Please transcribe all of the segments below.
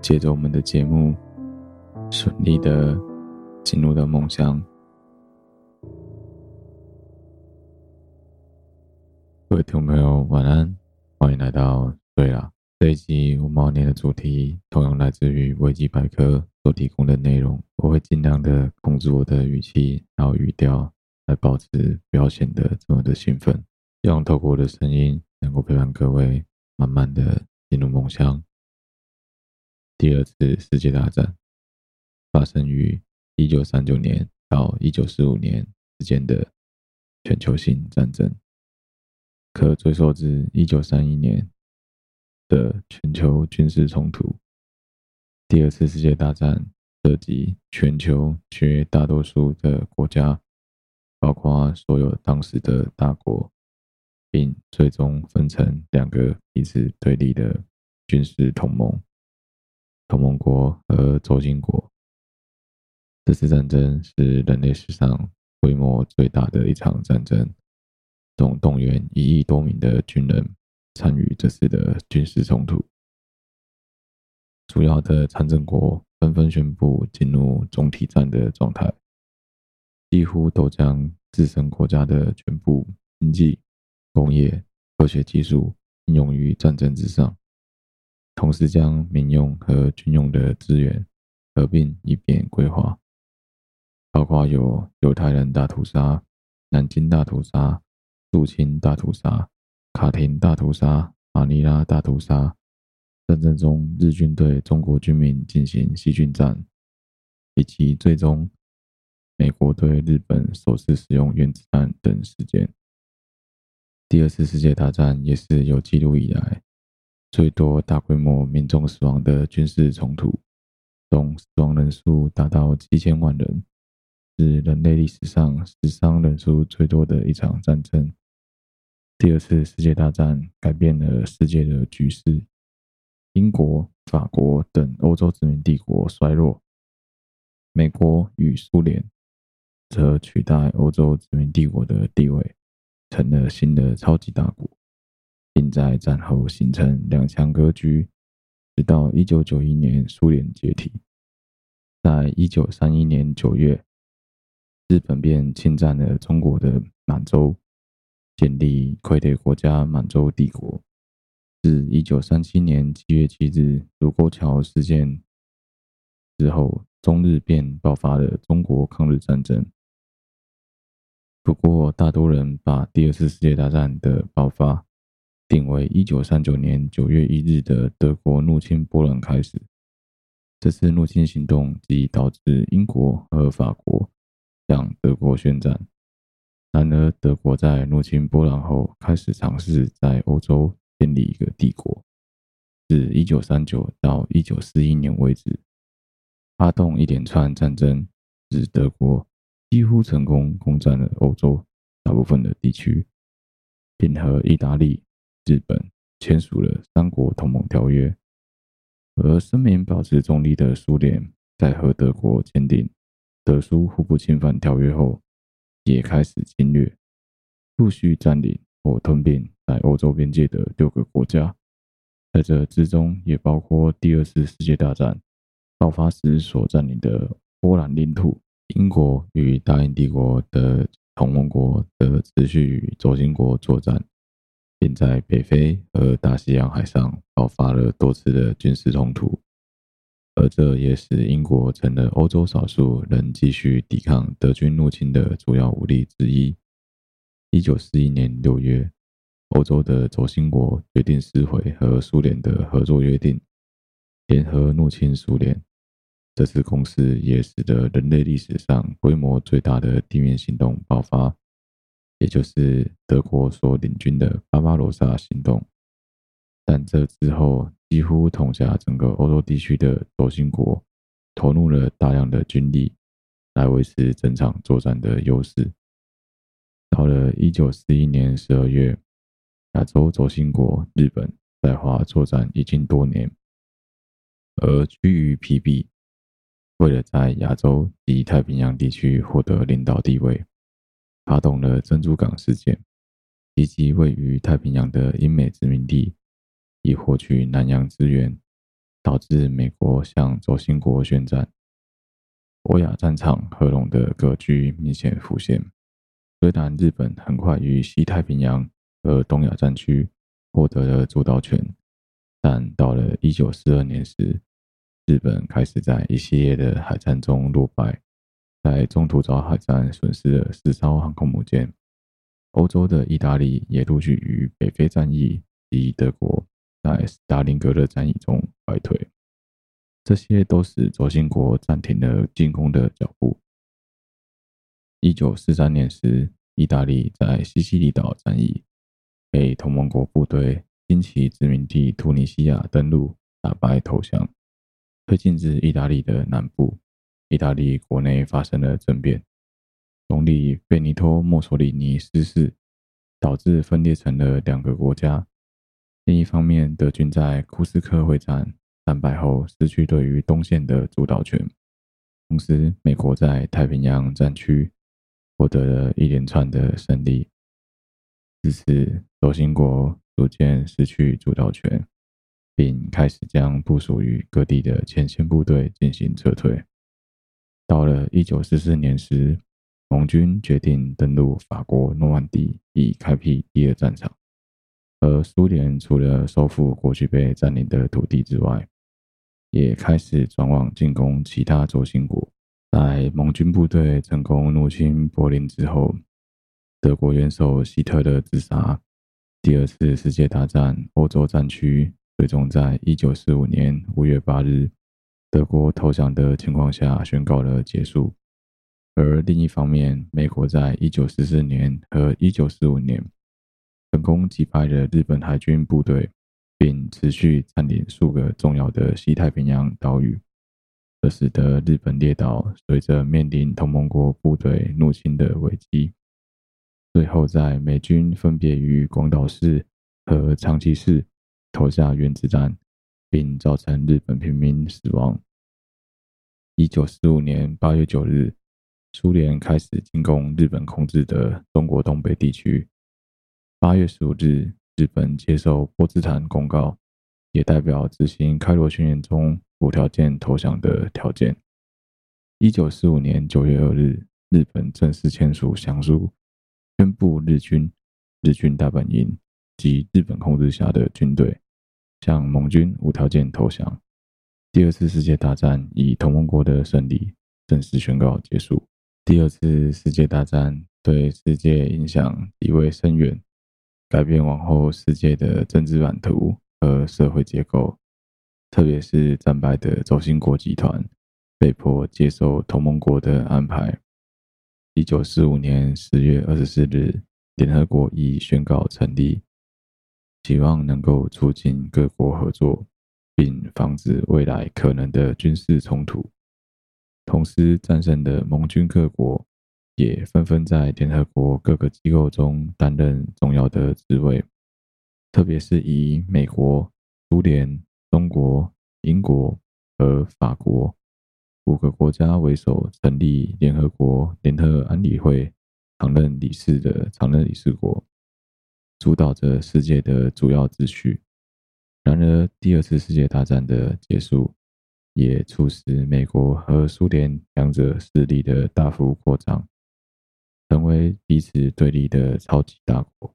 借着我们的节目，顺利的进入到梦乡。各位听众朋友，晚安，欢迎来到睡啦。这一集我们要念的主题，同样来自于维基百科所提供的内容，我会尽量的控制我的语气，然后语调。来保持不要显得这么的兴奋，希望透过我的声音能够陪伴各位慢慢的进入梦乡。第二次世界大战发生于一九三九年到一九四五年之间的全球性战争，可追溯至一九三一年的全球军事冲突。第二次世界大战涉及全球绝大多数的国家。包括所有当时的大国，并最终分成两个彼此对立的军事同盟——同盟国和轴心国。这次战争是人类史上规模最大的一场战争，总动员一亿多名的军人参与这次的军事冲突。主要的参战国纷纷宣布进入总体战的状态。几乎都将自身国家的全部经济、工业、科学技术应用于战争之上，同时将民用和军用的资源合并以便规划，包括有犹太人大屠杀、南京大屠杀、肃清大屠杀、卡廷大屠杀、马尼拉大屠杀。战争中，日军对中国军民进行细菌战，以及最终美国对日本首次使用原子弹等事件。第二次世界大战也是有记录以来最多大规模民众死亡的军事冲突，总死亡人数达到七千万人，是人类历史上死伤人数最多的一场战争。第二次世界大战改变了世界的局势，英国、法国等欧洲殖民帝国衰落，美国与苏联则取代欧洲殖民帝国的地位。成了新的超级大国，并在战后形成两强格局，直到一九九一年苏联解体。在一九三一年九月，日本便侵占了中国的满洲，建立傀儡国家满洲帝国。自一九三七年七月七日卢沟桥事件之后，中日便爆发了中国抗日战争。不过，大多人把第二次世界大战的爆发定为一九三九年九月一日的德国入侵波兰开始。这次入侵行动即导致英国和法国向德国宣战。然而，德国在入侵波兰后，开始尝试在欧洲建立一个帝国。自一九三九到一九四一年为止，发动一连串战争，使德国。几乎成功攻占了欧洲大部分的地区，并和意大利、日本签署了三国同盟条约。而声明保持中立的苏联，在和德国签订德苏互不侵犯条约后，也开始侵略，陆续占领或吞并在欧洲边界的六个国家，在这之中也包括第二次世界大战爆发时所占领的波兰领土。英国与大英帝国的同盟国的持续与轴心国作战，并在北非和大西洋海上爆发了多次的军事冲突，而这也使英国成了欧洲少数仍继续抵抗德军入侵的主要武力之一。一九四一年六月，欧洲的轴心国决定撕毁和苏联的合作约定，联合入侵苏联。这次攻势也使得人类历史上规模最大的地面行动爆发，也就是德国所领军的巴巴罗萨行动。但这之后，几乎统辖整个欧洲地区的轴心国投入了大量的军力来维持整场作战的优势。到了一九四一年十二月，亚洲轴心国日本在华作战已经多年，而趋于疲惫。为了在亚洲及太平洋地区获得领导地位，发动了珍珠港事件，袭击位于太平洋的英美殖民地，以获取南洋资源，导致美国向轴心国宣战。欧亚战场合拢的格局明显浮现。虽然日本很快于西太平洋和东亚战区获得了主导权，但到了一九四二年时，日本开始在一系列的海战中落败，在中途岛海战损失了四艘航空母舰。欧洲的意大利也陆续于北非战役及德国在斯大林格勒战役中败退，这些都使轴心国暂停了进攻的脚步。一九四三年时，意大利在西西里岛战役被同盟国部队经其殖民地突尼西亚登陆，打败投降。推进至意大利的南部，意大利国内发生了政变，总理贝尼托·墨索里尼失势，导致分裂成了两个国家。另一方面，德军在库斯克会战战败后，失去对于东线的主导权。同时，美国在太平洋战区获得了一连串的胜利，自此轴心国逐渐失去主导权。并开始将部署于各地的前线部队进行撤退。到了一九四四年时，盟军决定登陆法国诺曼底，以开辟第二战场。而苏联除了收复过去被占领的土地之外，也开始转往进攻其他轴心国。在盟军部队成功入侵柏林之后，德国元首希特勒自杀。第二次世界大战欧洲战区最终在一九四五年五月八日，德国投降的情况下宣告了结束。而另一方面，美国在一九四四年和一九四五年成功击败了日本海军部队，并持续占领数个重要的西太平洋岛屿。这使得日本列岛随着面临同盟国部队入侵的危机，最后在美军分别于广岛市和长崎市投下原子弹，并造成日本平民死亡。一九四五年八月九日，苏联开始进攻日本控制的中国东北地区。八月十五日，日本接受波茨坦公告，也代表执行开罗宣言中。无条件投降的条件。一九四五年九月二日，日本正式签署降书，宣布日军、日军大本营及日本控制下的军队向盟军无条件投降。第二次世界大战以同盟国的胜利正式宣告结束。第二次世界大战对世界影响极为深远，改变往后世界的政治版图和社会结构。特别是战败的轴心国集团被迫接受同盟国的安排。一九四五年十月二十四日，联合国已宣告成立，希望能够促进各国合作，并防止未来可能的军事冲突。同时，战胜的盟军各国也纷纷在联合国各个机构中担任重要的职位，特别是以美国、苏联。中国、英国和法国五个国家为首，成立联合国联合安理会常任理事的常任理事国，主导着世界的主要秩序。然而，第二次世界大战的结束，也促使美国和苏联两者势力的大幅扩张，成为彼此对立的超级大国，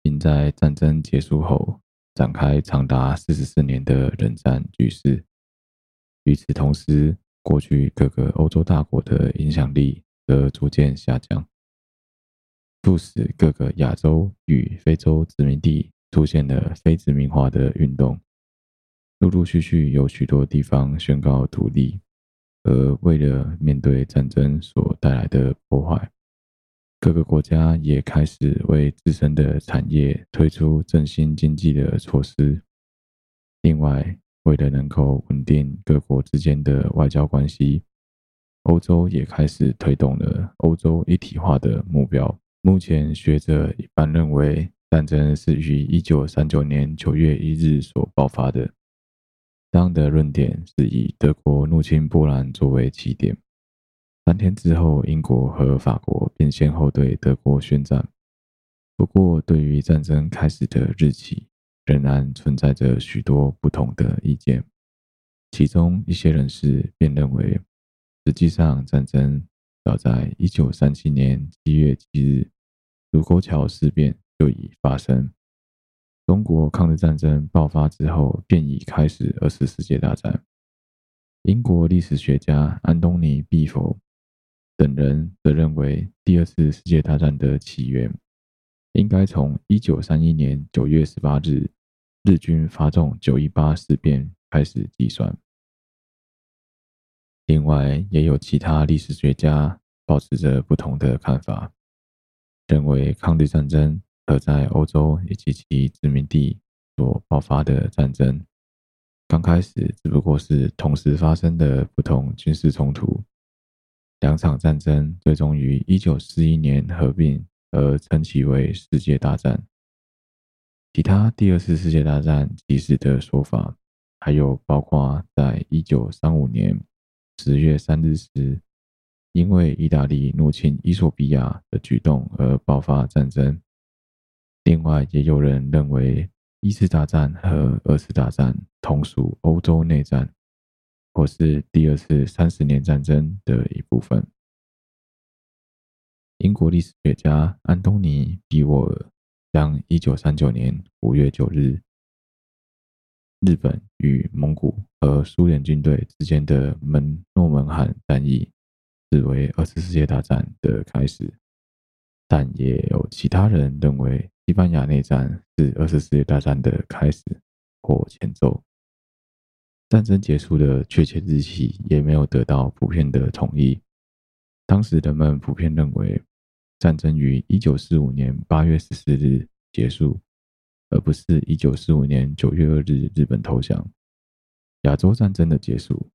并在战争结束后。展开长达四十四年的冷战局势。与此同时，过去各个欧洲大国的影响力则逐渐下降，促使各个亚洲与非洲殖民地出现了非殖民化的运动。陆陆续续有许多地方宣告独立，而为了面对战争所带来的破坏。各个国家也开始为自身的产业推出振兴经济的措施。另外，为了能够稳定各国之间的外交关系，欧洲也开始推动了欧洲一体化的目标。目前，学者一般认为，战争是于一九三九年九月一日所爆发的。当的论点是以德国入侵波兰作为起点。三天之后，英国和法国便先后对德国宣战。不过，对于战争开始的日期，仍然存在着许多不同的意见。其中一些人士便认为，实际上战争早在一九三七年七月七日卢沟桥事变就已发生。中国抗日战争爆发之后，便已开始二次世界大战。英国历史学家安东尼·毕佛。等人则认为，第二次世界大战的起源应该从一九三一年九月十八日日军发动九一八事变开始计算。另外，也有其他历史学家抱持着不同的看法，认为抗日战争和在欧洲以及其殖民地所爆发的战争，刚开始只不过是同时发生的不同军事冲突。两场战争最终于一九四一年合并，而称其为世界大战。其他第二次世界大战起始的说法，还有包括在一九三五年十月三日时，因为意大利入侵伊索比亚的举动而爆发战争。另外，也有人认为一次大战和二次大战同属欧洲内战。或是第二次三十年战争的一部分。英国历史学家安东尼·比沃尔将一九三九年五月九日日本与蒙古和苏联军队之间的门诺门罕战役视为二次世界大战的开始，但也有其他人认为西班牙内战是二次世界大战的开始或前奏。战争结束的确切日期也没有得到普遍的统一。当时人们普遍认为，战争于一九四五年八月十四日结束，而不是一九四五年九月二日日本投降。亚洲战争的结束，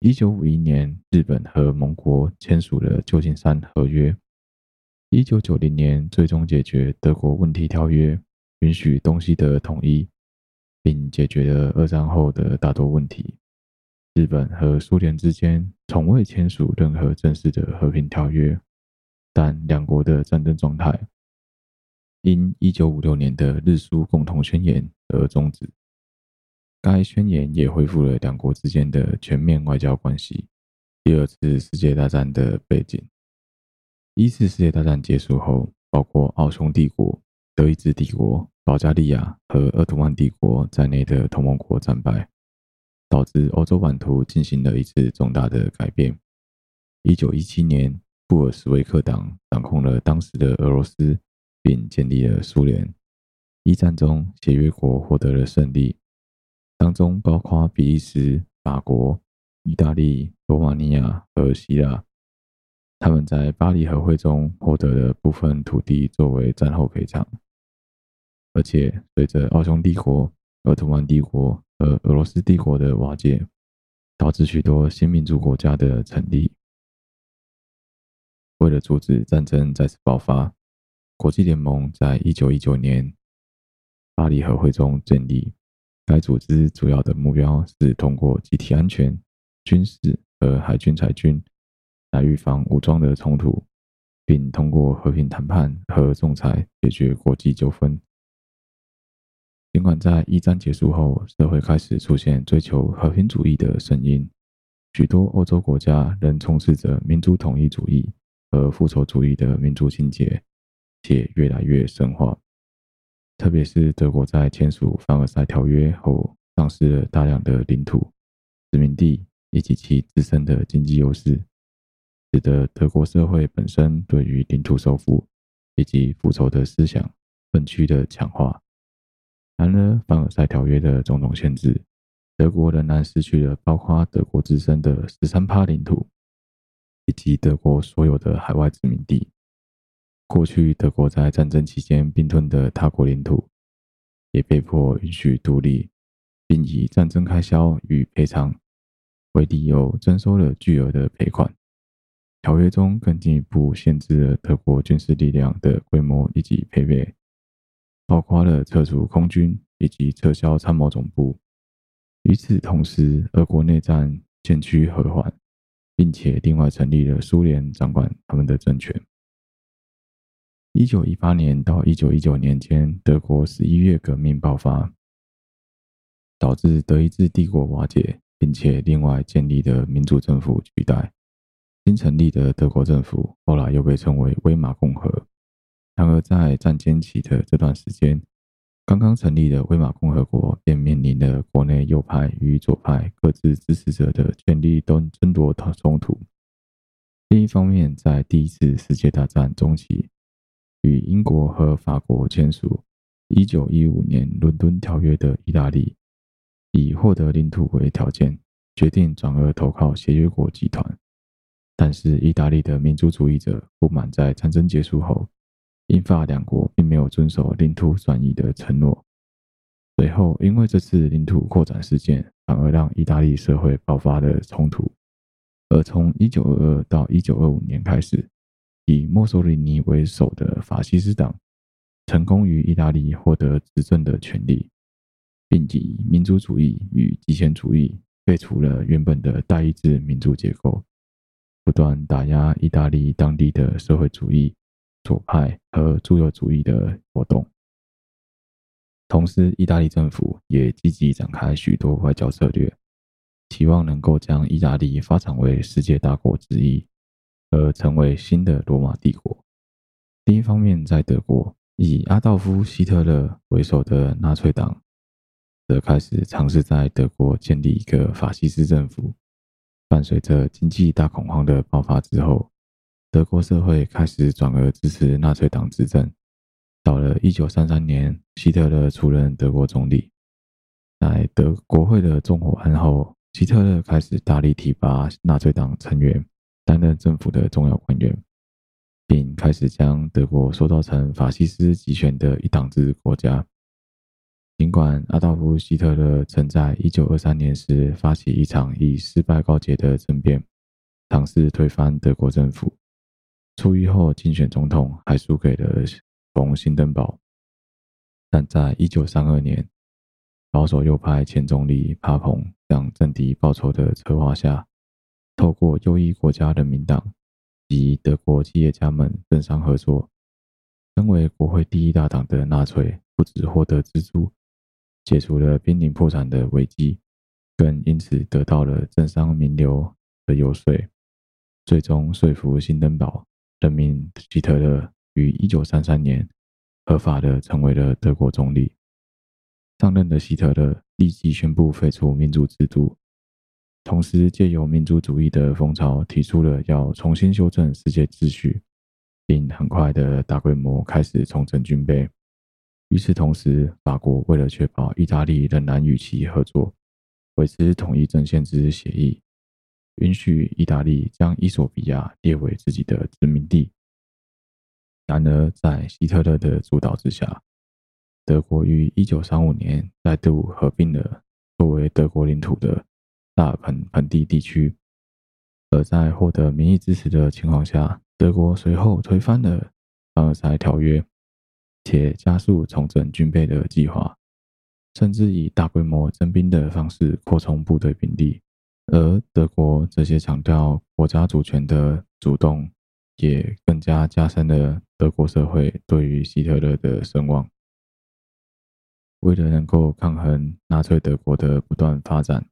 一九五一年日本和盟国签署了旧金山合约，一九九零年最终解决德国问题条约，允许东西德统一。并解决了二战后的大多问题。日本和苏联之间从未签署任何正式的和平条约，但两国的战争状态因1956年的日苏共同宣言而终止。该宣言也恢复了两国之间的全面外交关系。第二次世界大战的背景：一次世界大战结束后，包括奥匈帝国、德意志帝国。保加利亚和鄂图曼帝国在内的同盟国战败，导致欧洲版图进行了一次重大的改变。一九一七年，布尔什维克党掌控了当时的俄罗斯，并建立了苏联。一战中，协约国获得了胜利，当中包括比利时、法国、意大利、罗马尼亚和希腊。他们在巴黎和会中获得了部分土地作为战后赔偿。而且，随着奥匈帝国、鄂图曼帝国和俄罗斯帝国的瓦解，导致许多新民主国家的成立。为了阻止战争再次爆发，国际联盟在一九一九年巴黎和会中建立。该组织主要的目标是通过集体安全、军事和海军裁军来预防武装的冲突，并通过和平谈判和仲裁解决国际纠纷。尽管在一战结束后，社会开始出现追求和平主义的声音，许多欧洲国家仍充斥着民族统一主义和复仇主义的民族情结，且越来越深化。特别是德国在签署凡尔赛条约后，丧失了大量的领土、殖民地以及其自身的经济优势，使得德国社会本身对于领土收复以及复仇的思想分区的强化。然而，凡尔赛条约的种种限制，德国仍然失去了包括德国自身的十三趴领土，以及德国所有的海外殖民地。过去德国在战争期间并吞的他国领土，也被迫允许独立，并以战争开销与赔偿为理由征收了巨额的赔款。条约中更进一步限制了德国军事力量的规模以及配备。包括了撤除空军以及撤销参谋总部。与此同时，俄国内战渐趋和缓，并且另外成立了苏联掌管他们的政权。一九一八年到一九一九年间，德国十一月革命爆发，导致德意志帝国瓦解，并且另外建立的民主政府取代。新成立的德国政府后来又被称为威玛共和。然而，在战间期的这段时间，刚刚成立的威玛共和国便面临了国内右派与左派各自支持者的权力争夺冲突。另一方面，在第一次世界大战中期，与英国和法国签署1915年伦敦条约的意大利，以获得领土为条件，决定转而投靠协约国集团。但是，意大利的民族主义者不满在战争结束后，英法两国并没有遵守领土转移的承诺，随后因为这次领土扩展事件，反而让意大利社会爆发了冲突。而从1922到1925年开始，以墨索里尼为首的法西斯党成功于意大利获得执政的权利，并以民族主义与极权主义废除了原本的代议制民主结构，不断打压意大利当地的社会主义。左派和自由主义的活动，同时，意大利政府也积极展开许多外交策略，期望能够将意大利发展为世界大国之一，而成为新的罗马帝国。另一方面，在德国，以阿道夫·希特勒为首的纳粹党则开始尝试在德国建立一个法西斯政府。伴随着经济大恐慌的爆发之后，德国社会开始转而支持纳粹党执政。到了一九三三年，希特勒出任德国总理。在德国会的纵火案后，希特勒开始大力提拔纳粹党成员担任政府的重要官员，并开始将德国塑造成法西斯集权的一党制国家。尽管阿道夫·希特勒曾在一九二三年时发起一场以失败告捷的政变，尝试推翻德国政府，出狱后竞选总统还输给了冯·辛登堡，但在一九三二年，保守右派前总理帕蓬向政敌报仇的策划下，透过右翼国家人民党及德国企业家们政商合作，身为国会第一大党的纳粹不止获得资助，解除了濒临破产的危机，更因此得到了政商名流的游说，最终说服新登堡任命希特勒。于一九三三年，合法的成为了德国总理。上任的希特勒立即宣布废除民主制度，同时借由民族主义的风潮，提出了要重新修正世界秩序，并很快的大规模开始重整军备。与此同时，法国为了确保意大利仍然与其合作，维持统一阵线之协议，允许意大利将伊索比亚列为自己的殖民地。然而，在希特勒的主导之下，德国于一九三五年再度合并了作为德国领土的大盆盆地地区。而在获得民意支持的情况下，德国随后推翻了凡尔赛条约，且加速重整军备的计划，甚至以大规模征兵的方式扩充部队兵力。而德国这些强调国家主权的主动，也更加加深了德国社会对于希特勒的声望。为了能够抗衡纳粹德国的不断发展，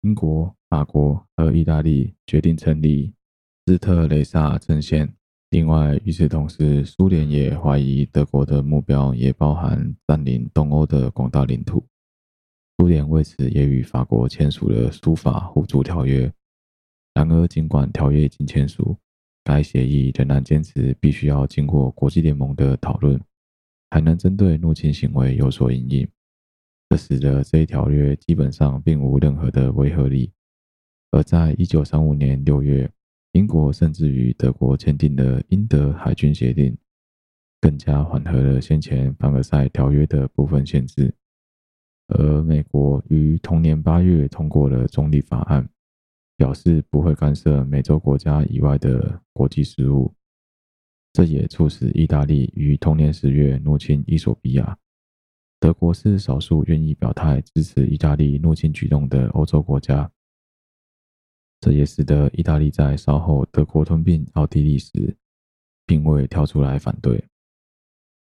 英国、法国和意大利决定成立斯特雷萨阵线。另外，与此同时，苏联也怀疑德国的目标也包含占领东欧的广大领土。苏联为此也与法国签署了苏法互助条约。然而，尽管条约已经签署，该协议仍然坚持必须要经过国际联盟的讨论，才能针对入侵行为有所因应。这使得这一条约基本上并无任何的维和力。而在一九三五年六月，英国甚至与德国签订了英德海军协定，更加缓和了先前凡尔赛条约的部分限制。而美国于同年八月通过了中立法案。表示不会干涉美洲国家以外的国际事务，这也促使意大利于同年十月入侵伊索比亚。德国是少数愿意表态支持意大利入侵举动的欧洲国家，这也使得意大利在稍后德国吞并奥地利时，并未跳出来反对。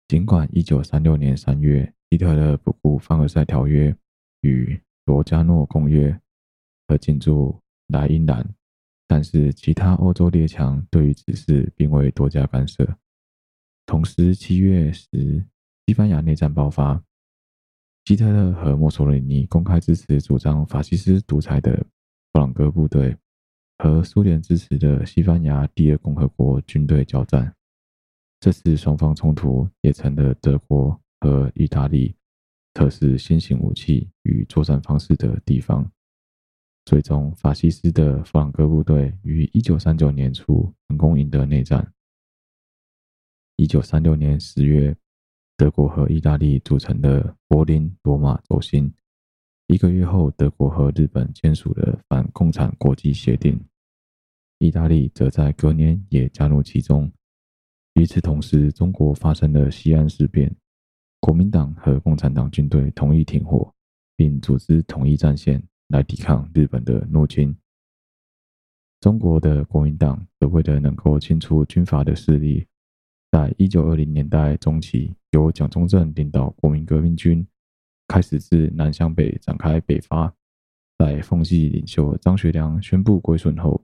尽管一九三六年三月，希特勒不顾凡尔赛条约与罗加诺公约而进驻。莱茵兰，但是其他欧洲列强对于此事并未多加干涉。同时，七月时，西班牙内战爆发，希特勒和墨索里尼公开支持主张法西斯独裁的弗朗哥部队和苏联支持的西班牙第二共和国军队交战。这次双方冲突也成了德国和意大利测试新型武器与作战方式的地方。最终，法西斯的弗朗哥部队于一九三九年初成功赢得内战。一九三六年十月，德国和意大利组成的柏林罗马轴心。一个月后，德国和日本签署了反共产国际协定，意大利则在隔年也加入其中。与此同时，中国发生了西安事变，国民党和共产党军队同意停火，并组织统一战线。来抵抗日本的入侵。中国的国民党则为了能够清除军阀的势力，在一九二零年代中期，由蒋中正领导国民革命军开始自南向北展开北伐。在奉系领袖张学良宣布归顺后，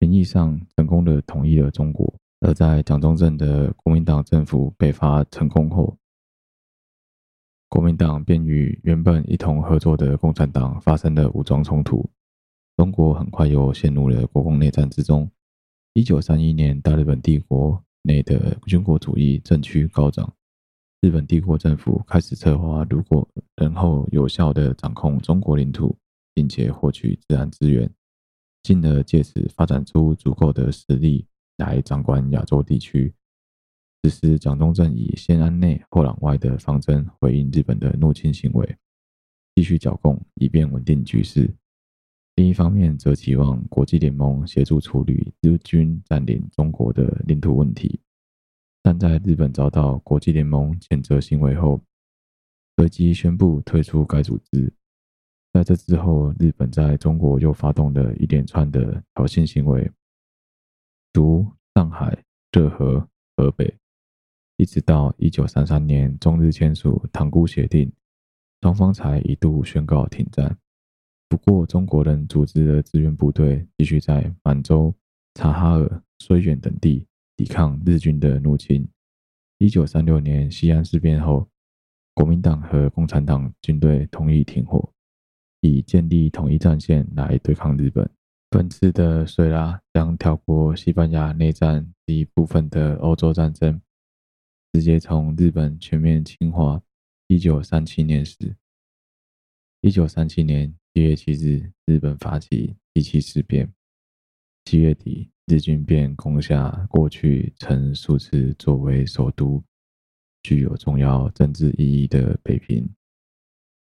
名义上成功的统一了中国。而在蒋中正的国民党政府北伐成功后，国民党便与原本一同合作的共产党发生了武装冲突，中国很快又陷入了国共内战之中。一九三一年，大日本帝国内的军国主义政趋高涨，日本帝国政府开始策划，如果能够有效地掌控中国领土，并且获取自然资源，进而借此发展出足够的实力来掌管亚洲地区。此时，蒋中正以先安内后攘外的方针回应日本的入侵行为，继续剿共，以便稳定局势。另一方面，则期望国际联盟协助处理日军占领中国的领土问题。但在日本遭到国际联盟谴责行为后，随即宣布退出该组织。在这之后，日本在中国又发动了一连串的挑衅行为，如上海、热河、河北。一直到一九三三年，中日签署《塘沽协定》，双方才一度宣告停战。不过，中国人组织的志愿部队继续在满洲、察哈尔、绥远等地抵抗日军的入侵。一九三六年西安事变后，国民党和共产党军队同意停火，以建立统一战线来对抗日本。本次的水拉将跳过西班牙内战及部分的欧洲战争。直接从日本全面侵华。一九三七年时，一九三七年七月七日，日本发起七七事变。七月底，日军便攻下过去曾数次作为首都、具有重要政治意义的北平。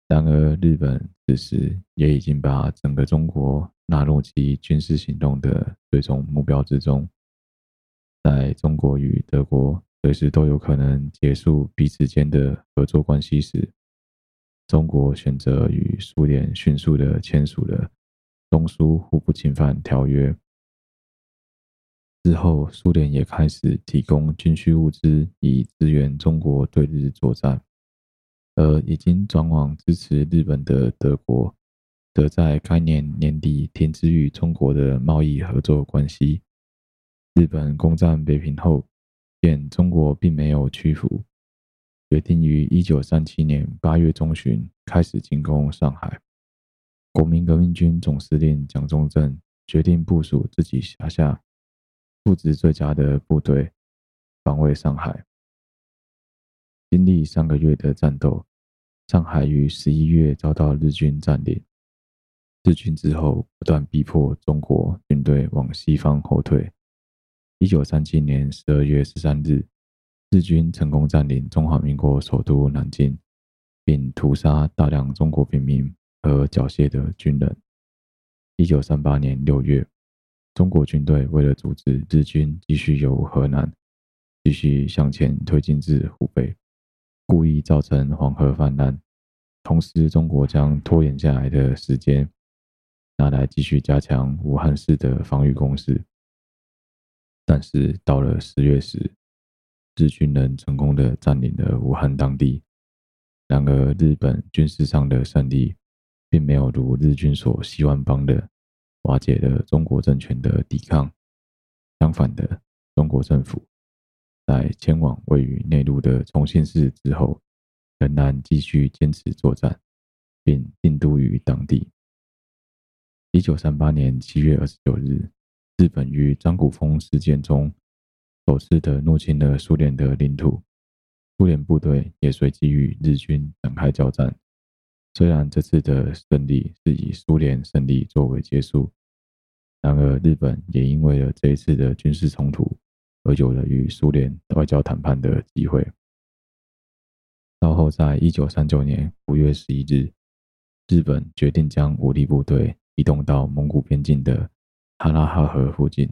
然而，日本此时也已经把整个中国纳入其军事行动的最终目标之中。在中国与德国。随时都有可能结束彼此间的合作关系时，中国选择与苏联迅速地签署了《中苏互不侵犯条约》。之后，苏联也开始提供军需物资以支援中国对日作战，而已经转往支持日本的德国，则在该年年底停止与中国的贸易合作关系。日本攻占北平后，见中国并没有屈服，决定于一九三七年八月中旬开始进攻上海。国民革命军总司令蒋中正决定部署自己辖下素质最佳的部队，防卫上海。经历三个月的战斗，上海于十一月遭到日军占领。日军之后不断逼迫中国军队往西方后退。一九三七年十二月十三日，日军成功占领中华民国首都南京，并屠杀大量中国平民和缴械的军人。一九三八年六月，中国军队为了阻止日军继续由河南继续向前推进至湖北，故意造成黄河泛滥。同时，中国将拖延下来的时间拿来继续加强武汉市的防御工事。但是到了十月时，日军人成功的占领了武汉当地。然而，日本军事上的胜利，并没有如日军所希望般的瓦解了中国政权的抵抗。相反的，中国政府在迁往位于内陆的重庆市之后，仍然继续坚持作战，并定都于当地。一九三八年七月二十九日。日本于张古峰事件中首次的入侵了苏联的领土，苏联部队也随即与日军展开交战。虽然这次的胜利是以苏联胜利作为结束，然而日本也因为了这一次的军事冲突而有了与苏联外交谈判的机会。稍后，在一九三九年五月十一日，日本决定将武力部队移动到蒙古边境的。哈拉哈河附近，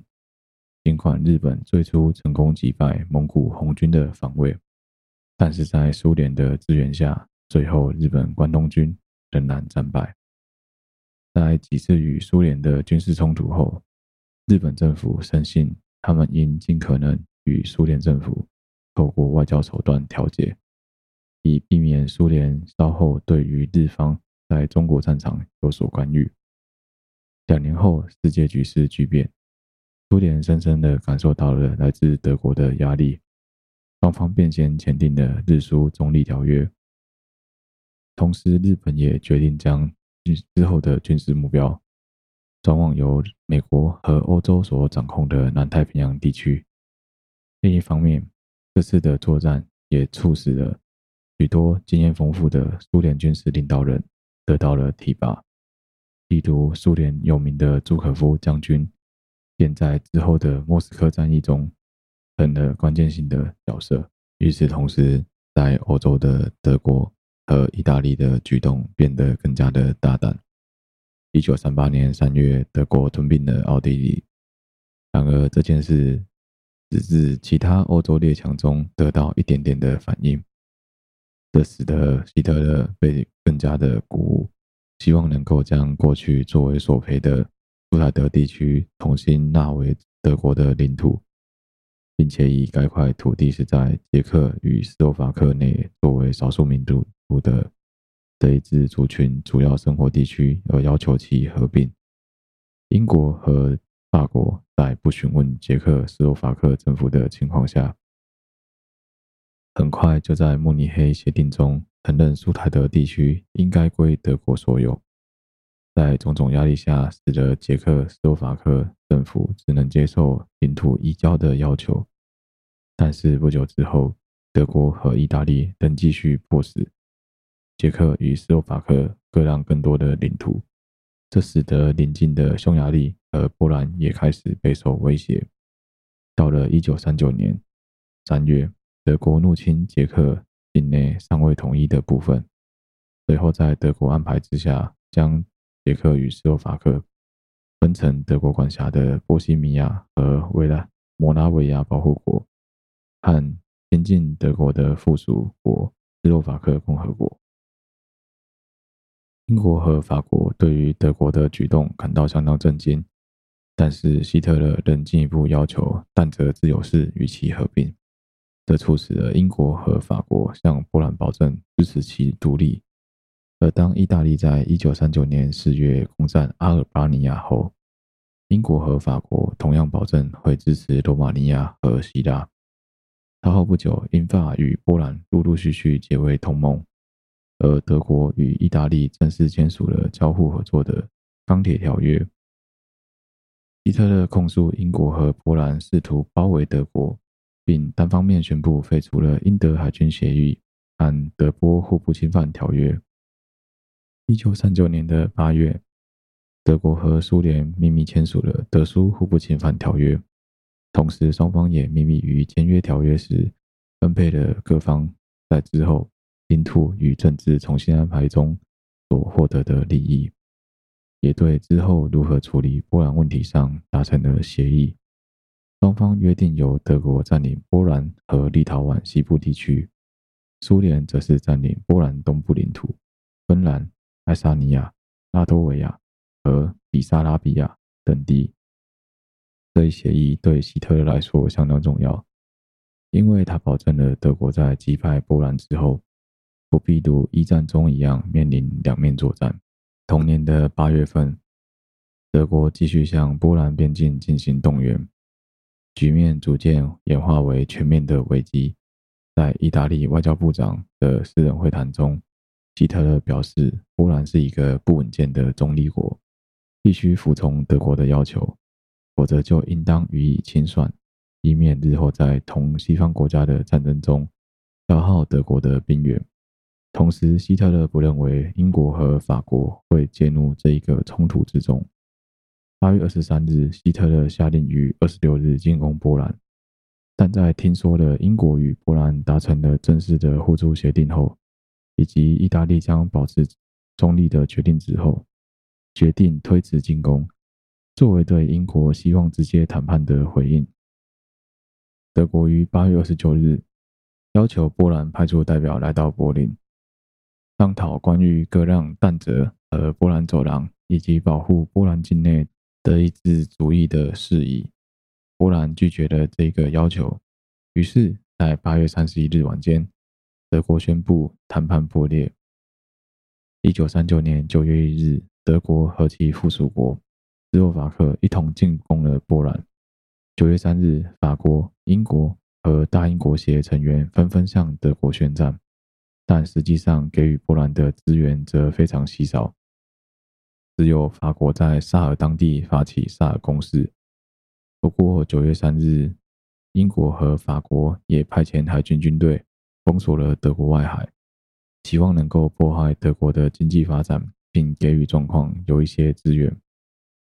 尽管日本最初成功击败蒙古红军的防卫，但是在苏联的支援下，最后日本关东军仍然战败。在几次与苏联的军事冲突后，日本政府深信他们应尽可能与苏联政府透过外交手段调解，以避免苏联稍后对于日方在中国战场有所干预。两年后，世界局势巨变，苏联深深地感受到了来自德国的压力，双方便先签订了日苏中立条约。同时，日本也决定将之后的军事目标转往由美国和欧洲所掌控的南太平洋地区。另一方面，这次的作战也促使了许多经验丰富的苏联军事领导人得到了提拔，例如苏联有名的朱可夫将军，便在之后的莫斯科战役中成了关键性的角色。与此同时，在欧洲的德国和意大利的举动变得更加的大胆。一九三八年三月，德国吞并了奥地利。然而，这件事只是其他欧洲列强中得到一点点的反应，这使得希特勒被更加的鼓舞，希望能够将过去作为索赔的苏台德地区重新纳为德国的领土。并且以该块土地是在捷克与斯洛伐克内作为少数民族的这一支族群主要生活地区而要求其合并。英国和法国在不询问捷克斯洛伐克政府的情况下，很快就在慕尼黑协定中承认苏台德地区应该归德国所有。在种种压力下，使得捷克斯洛伐克政府只能接受领土移交的要求。但是不久之后，德国和意大利仍继续迫使捷克与斯洛伐克割让更多的领土，这使得邻近的匈牙利和波兰也开始备受威胁。到了一九三九年三月，德国入侵捷克境内尚未统一的部分，随后在德国安排之下，将捷克与斯洛伐克分成德国管辖的波西米亚和维拉摩拉维亚保护国。和亲近德国的附属国斯洛伐克共和国，英国和法国对于德国的举动感到相当震惊，但是希特勒仍进一步要求但泽自由市与其合并，这促使了英国和法国向波兰保证支持其独立。而当意大利在一九三九年四月攻占阿尔巴尼亚后，英国和法国同样保证会支持罗马尼亚和希腊。稍后不久，英法与波兰陆陆续续结为同盟，而德国与意大利正式签署了交互合作的钢铁条约。希特勒控诉英国和波兰试图包围德国，并单方面宣布废除了英德海军协议和德波互不侵犯条约。一九三九年的八月，德国和苏联秘密签署了德苏互不侵犯条约。同时，双方也秘密于签约条约时分配了各方在之后领土与政治重新安排中所获得的利益，也对之后如何处理波兰问题上达成了协议。双方约定由德国占领波兰和立陶宛西部地区，苏联则是占领波兰东部领土、芬兰、爱沙尼亚、拉脱维亚和比萨拉比亚等地。这一协议对希特勒来说相当重要，因为他保证了德国在击败波兰之后，不必如一战中一样面临两面作战。同年的八月份，德国继续向波兰边境进行动员，局面逐渐演化为全面的危机。在意大利外交部长的私人会谈中，希特勒表示，波兰是一个不稳健的中立国，必须服从德国的要求。否则就应当予以清算，以免日后在同西方国家的战争中消耗德国的兵员。同时，希特勒不认为英国和法国会介入这一个冲突之中。八月二十三日，希特勒下令于二十六日进攻波兰，但在听说了英国与波兰达成了正式的互助协定后，以及意大利将保持中立的决定之后，决定推迟进攻。作为对英国希望直接谈判的回应，德国于八月二十九日要求波兰派出代表来到柏林，商讨关于割让但泽和波兰走廊以及保护波兰境内德意志主义的事宜。波兰拒绝了这个要求，于是，在八月三十一日晚间，德国宣布谈判破裂。一九三九年九月一日，德国和其附属国。斯洛伐克一同进攻了波兰。九月三日，法国、英国和大英国协成员纷纷向德国宣战，但实际上给予波兰的资源则非常稀少。只有法国在萨尔当地发起萨尔攻势。不过九月三日，英国和法国也派遣海军军队封锁了德国外海，希望能够破坏德国的经济发展，并给予状况有一些支援。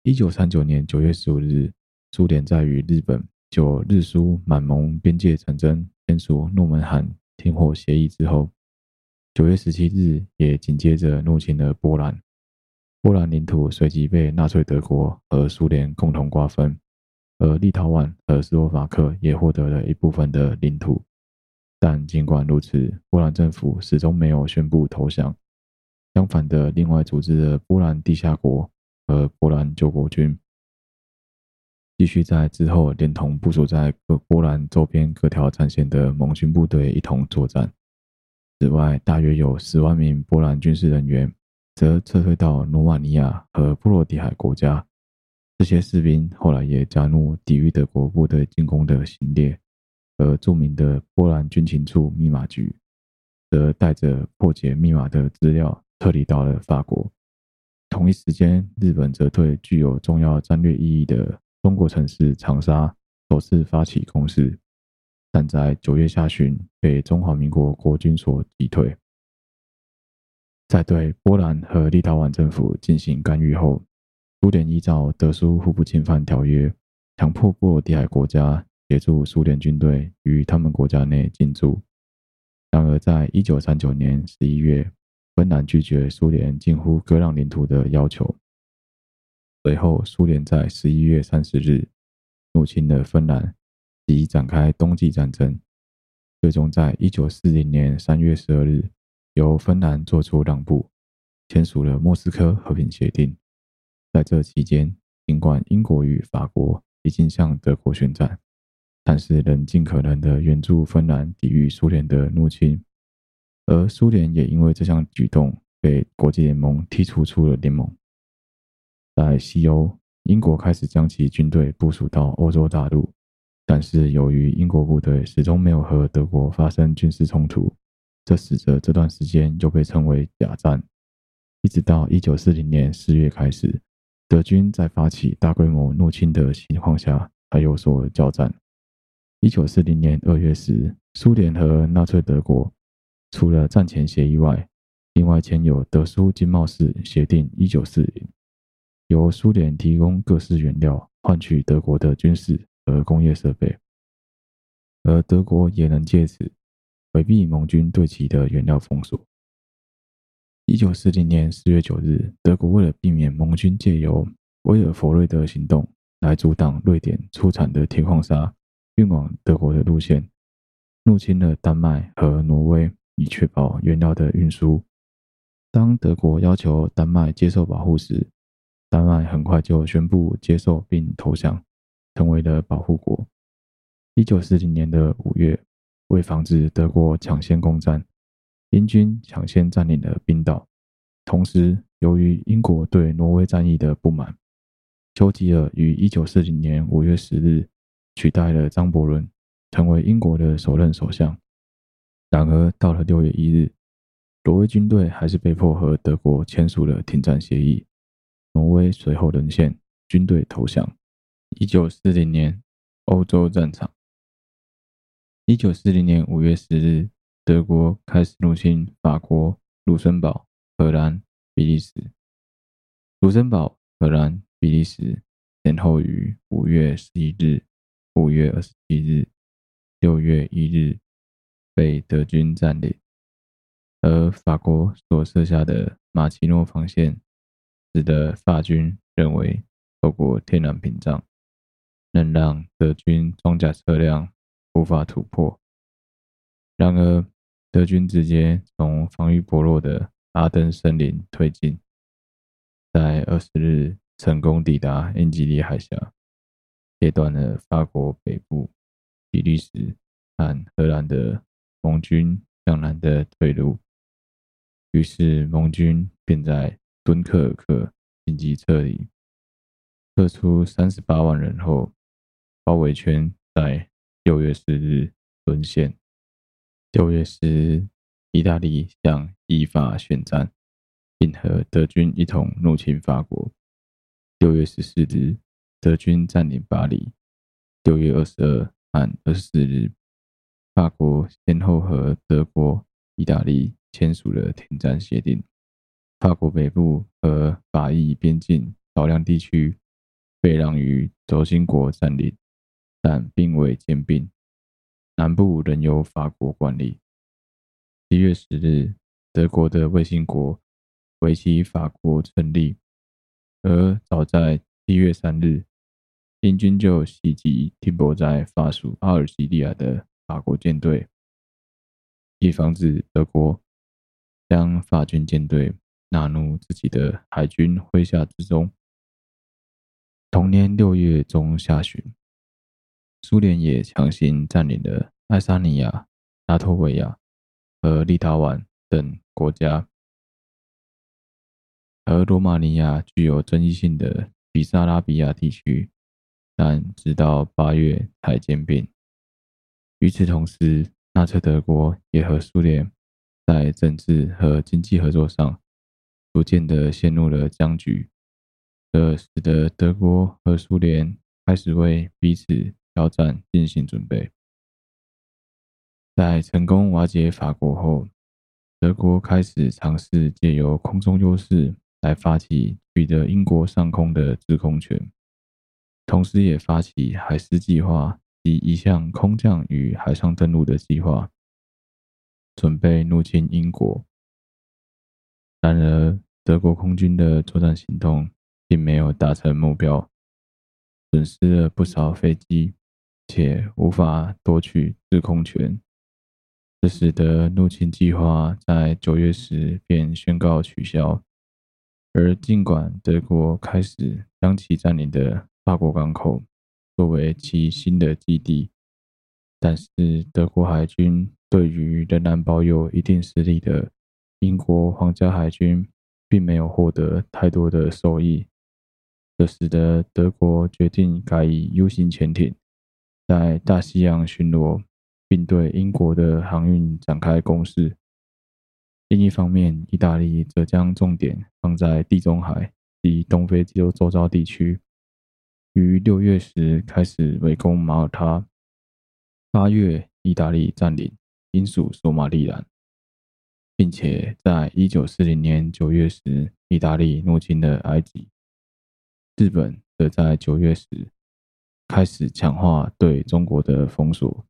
一九三九年九月十五日，苏联在与日本就日苏满蒙边界战争签署诺门罕停火协议之后，九月十七日也紧接着入侵了波兰。波兰领土随即被纳粹德国和苏联共同瓜分，而立陶宛和斯洛伐克也获得了一部分的领土。但尽管如此，波兰政府始终没有宣布投降，相反的，另外组织了波兰地下国和波兰救国军，继续在之后连同部署在各波兰周边各条战线的盟军部队一同作战。此外，大约有十万名波兰军事人员。则撤退到罗马尼亚和波罗的海国家，这些士兵后来也加入抵御德国部队进攻的行列，而著名的波兰军情处密码局则带着破解密码的资料撤离到了法国。同一时间，日本则对具有重要战略意义的中国城市长沙首次发起攻势，但在九月下旬被中华民国国军所击退。在对波兰和立陶宛政府进行干预后，苏联依照《德苏互不侵犯条约》，强迫波罗的海国家协助苏联军队于他们国家内进驻。然而，在一九三九年十一月，芬兰拒绝苏联近乎割让领土的要求。随后，苏联在十一月三十日入侵了芬兰，即展开冬季战争。最终，在一九四零年三月十二日。由芬兰做出让步，签署了莫斯科和平协定。在这期间，尽管英国与法国已经向德国宣战，但是仍尽可能的援助芬兰抵御苏联的入侵。而苏联也因为这项举动被国际联盟踢出出了联盟。在西欧，英国开始将其军队部署到欧洲大陆，但是由于英国部队始终没有和德国发生军事冲突。这使得这段时间又被称为“假战”，一直到一九四零年四月开始，德军在发起大规模入侵的情况下才有所交战。一九四零年二月时，苏联和纳粹德国除了战前协议外，另外签有德苏经贸式协定一九四零，由苏联提供各式原料，换取德国的军事和工业设备，而德国也能借此。回避盟军对其的原料封锁。一九四零年四月九日，德国为了避免盟军借由威尔弗瑞德行动来阻挡瑞典出产的铁矿砂运往德国的路线，入侵了丹麦和挪威，以确保原料的运输。当德国要求丹麦接受保护时，丹麦很快就宣布接受并投降，成为了保护国。一九四零年的五月。为防止德国抢先攻占，英军抢先占领了冰岛。同时，由于英国对挪威战役的不满，丘吉尔于一九四零年五月十日取代了张伯伦，成为英国的首任首相。然而，到了六月一日，挪威军队还是被迫和德国签署了停战协议。挪威随后沦陷，军队投降。一九四零年，欧洲战场。一九四零年五月十日，德国开始入侵法国、卢森堡、荷兰、比利时。卢森堡、荷兰、比利时先后于五月十一日、五月二十七日、六月一日被德军占领，而法国所设下的马奇诺防线，使得法军认为透过天然屏障，能让德军装甲车辆。无法突破。然而，德军直接从防御薄弱的阿登森林推进，在二十日成功抵达英吉利海峡，切断了法国北部、比利时和荷兰的盟军向南的退路。于是，盟军便在敦刻尔克紧急撤离，撤出三十八万人后，包围圈在。六月十日沦陷。六月十日，意大利向以法宣战，并和德军一同入侵法国。六月十四日，德军占领巴黎。六月二十二和二十四日，法国先后和德国、意大利签署了停战协定。法国北部和法意边境少量地区被让予轴心国占领，但并未兼并。南部仍由法国管理。七月十日，德国的卫星国维希法国成立，而早在七月三日，英军就袭击停泊在法属阿尔及利亚的法国舰队，以防止德国将法军舰队纳入自己的海军麾下之中。同年六月中下旬，苏联也强行占领了爱沙尼亚、拉脱维亚和立陶宛等国家，而罗马尼亚具有争议性的比萨拉比亚地区，但直到八月才兼并。与此同时，纳粹德国也和苏联在政治和经济合作上逐渐的陷入了僵局，这使得德国和苏联开始为彼此交战进行准备。在成功瓦解法国后，德国开始尝试借由空中优势来发起取得英国上空的制空权，同时也发起海狮计划及一项空降与海上登陆的计划，准备入侵英国。然而，德国空军的作战行动并没有达成目标，损失了不少飞机，且无法夺取制空权。这使得入侵计划在九月时便宣告取消。而尽管德国开始将其占领的法国港口作为其新的基地，但是德国海军对于仍然保有一定实力的英国皇家海军并没有获得太多的受益。这使得德国决定改以 U 型潜艇在大西洋巡逻。并对英国的航运展开攻势。另一方面，意大利则将重点放在地中海及东非洲周遭地区，于六月时开始围攻马耳他。八月，意大利占领英属索马利兰，并且在一九四零年九月时，意大利入侵了埃及。日本则在九月时开始强化对中国的封锁。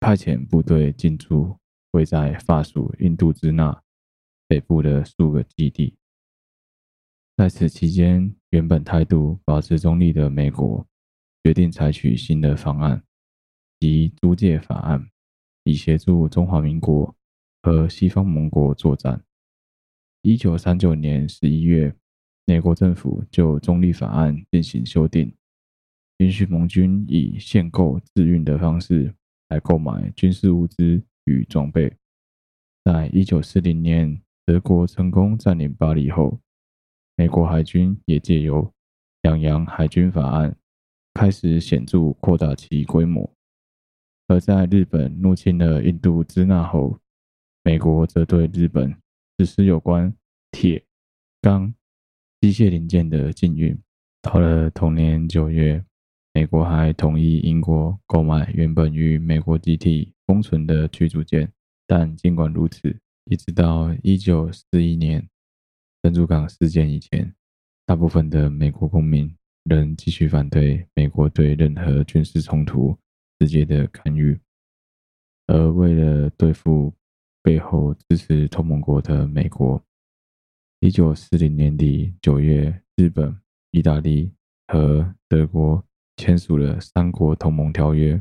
派遣部队进驻位在法属印度支那北部的数个基地。在此期间，原本态度保持中立的美国决定采取新的方案，即租借法案，以协助中华民国和西方盟国作战。一九三九年十一月，美国政府就中立法案进行修订，允许盟军以限购自运的方式。来购买军事物资与装备。在一九四零年，德国成功占领巴黎后，美国海军也借由两洋海军法案，开始显著扩大其规模。而在日本入侵了印度支那后，美国则对日本实施有关铁、钢、机械零件的禁运。到了同年九月。美国还同意英国购买原本于美国基地封存的驱逐舰，但尽管如此，一直到一九四一年珍珠港事件以前，大部分的美国公民仍继续反对美国对任何军事冲突直接的干预。而为了对付背后支持同盟国的美国，一九四零年底九月，日本、意大利和德国。签署了三国同盟条约，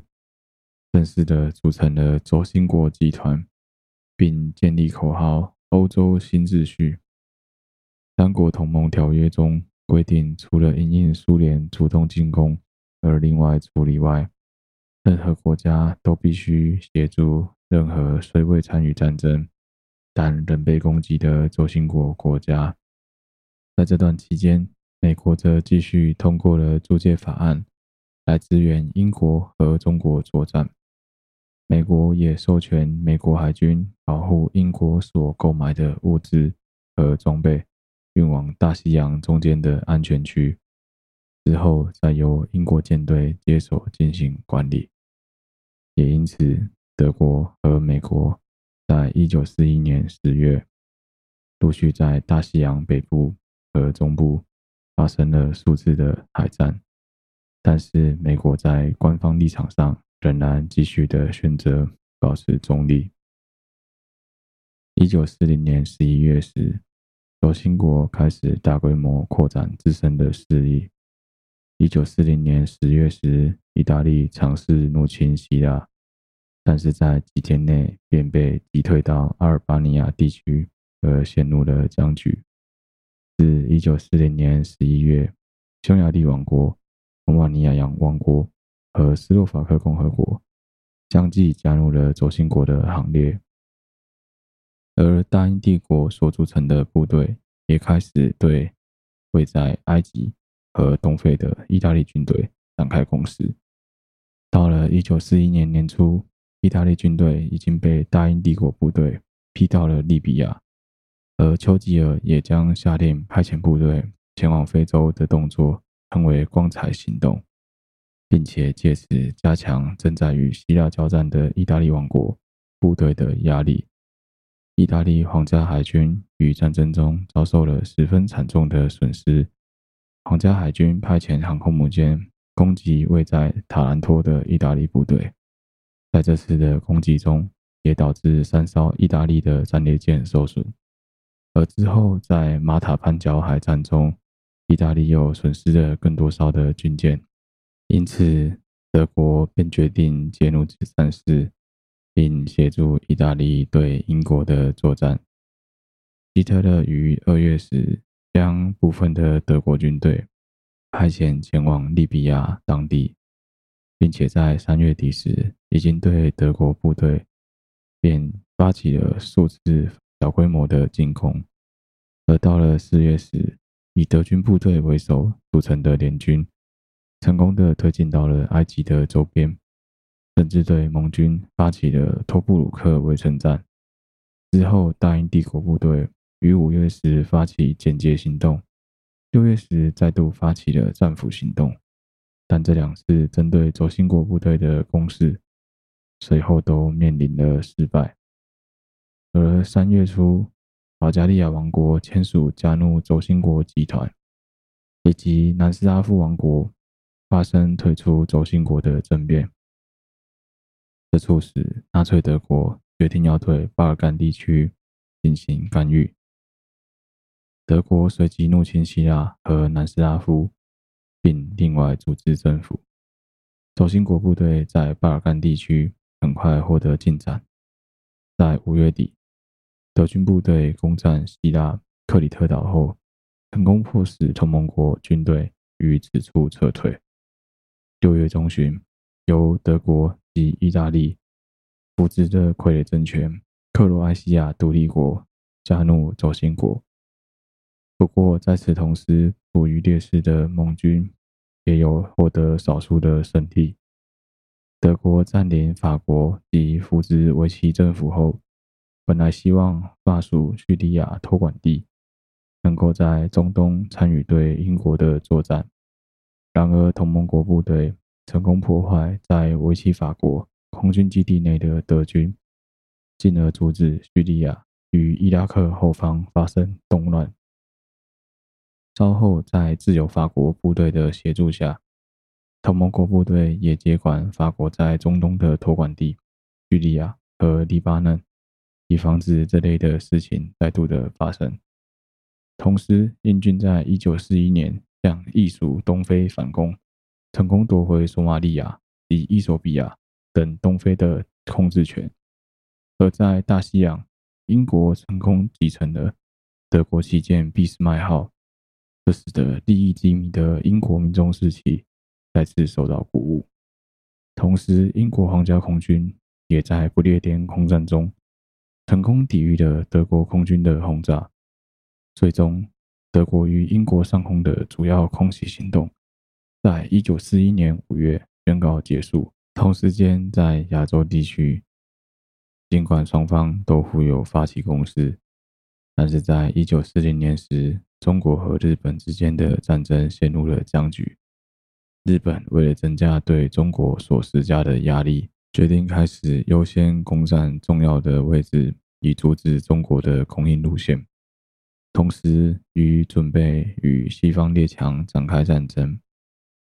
正式的组成了轴心国集团，并建立口号“欧洲新秩序”。三国同盟条约中规定，除了因应苏联主动进攻而另外处理外，任何国家都必须协助任何虽未参与战争但仍被攻击的轴心国国家。在这段期间，美国则继续通过了租借法案。来支援英国和中国作战。美国也授权美国海军保护英国所购买的物资和装备运往大西洋中间的安全区，之后再由英国舰队接手进行管理。也因此，德国和美国在一九四一年十月陆续在大西洋北部和中部发生了数次的海战。但是，美国在官方立场上仍然继续的选择保持中立。一九四零年十一月时，轴心国开始大规模扩展自身的势力。一九四零年十月时，意大利尝试入侵希腊，但是在几天内便被击退到阿尔巴尼亚地区，而陷入了僵局。至一九四零年十一月，匈牙利王国。罗马尼亚洋王国和斯洛伐克共和国相继加入了轴心国的行列，而大英帝国所组成的部队也开始对位在埃及和东非的意大利军队展开攻势。到了一九四一年年初，意大利军队已经被大英帝国部队逼到了利比亚，而丘吉尔也将下令派遣部队前往非洲的动作。称为“光彩行动”，并且借此加强正在与希腊交战的意大利王国部队的压力。意大利皇家海军于战争中遭受了十分惨重的损失。皇家海军派遣航空母舰攻击位在塔兰托的意大利部队，在这次的攻击中，也导致三艘意大利的战列舰受损。而之后在马塔潘角海战中，意大利又损失了更多艘的军舰，因此德国便决定介入此战事，并协助意大利对英国的作战。希特勒于二月时将部分的德国军队派遣前往利比亚当地，并且在三月底时已经对德国部队便发起了数次小规模的进攻，而到了四月时，以德军部队为首组成的联军，成功的推进到了埃及的周边，甚至对盟军发起了托布鲁克围城战。之后，大英帝国部队于五月时发起简洁行动，六月时再度发起了战俘行动，但这两次针对轴心国部队的攻势，随后都面临了失败。而三月初，保加利亚王国签署加入轴心国集团，以及南斯拉夫王国发生退出轴心国的政变，这促使纳粹德国决定要对巴尔干地区进行干预。德国随即入侵希腊和南斯拉夫，并另外组织政府。轴心国部队在巴尔干地区很快获得进展，在五月底。德军部队攻占希腊克里特岛后，成功迫使同盟国军队于此处撤退。六月中旬，由德国及意大利扶植的傀儡政权克罗埃西亚独立国加入轴心国。不过，在此同时，处于劣势的盟军也有获得少数的胜利。德国占领法国及扶植维希政府后。本来希望法属叙利亚托管地能够在中东参与对英国的作战，然而同盟国部队成功破坏在维奇法国空军基地内的德军，进而阻止叙利亚与伊拉克后方发生动乱。稍后在自由法国部队的协助下，同盟国部队也接管法国在中东的托管地叙利亚和黎巴嫩。以防止这类的事情再度的发生。同时，英军在一九四一年向意属东非反攻，成功夺回索马利亚及伊索比亚等东非的控制权。而在大西洋，英国成功击沉了德国旗舰俾斯麦号，这使得利益低迷的英国民众士气再次受到鼓舞。同时，英国皇家空军也在不列颠空战中。成功抵御了德国空军的轰炸，最终德国于英国上空的主要空袭行动，在一九四一年五月宣告结束。同时间，在亚洲地区，尽管双方都互有发起攻势，但是在一九四零年时，中国和日本之间的战争陷入了僵局。日本为了增加对中国所施加的压力，决定开始优先攻占重要的位置，以阻止中国的空运路线。同时，与准备与西方列强展开战争。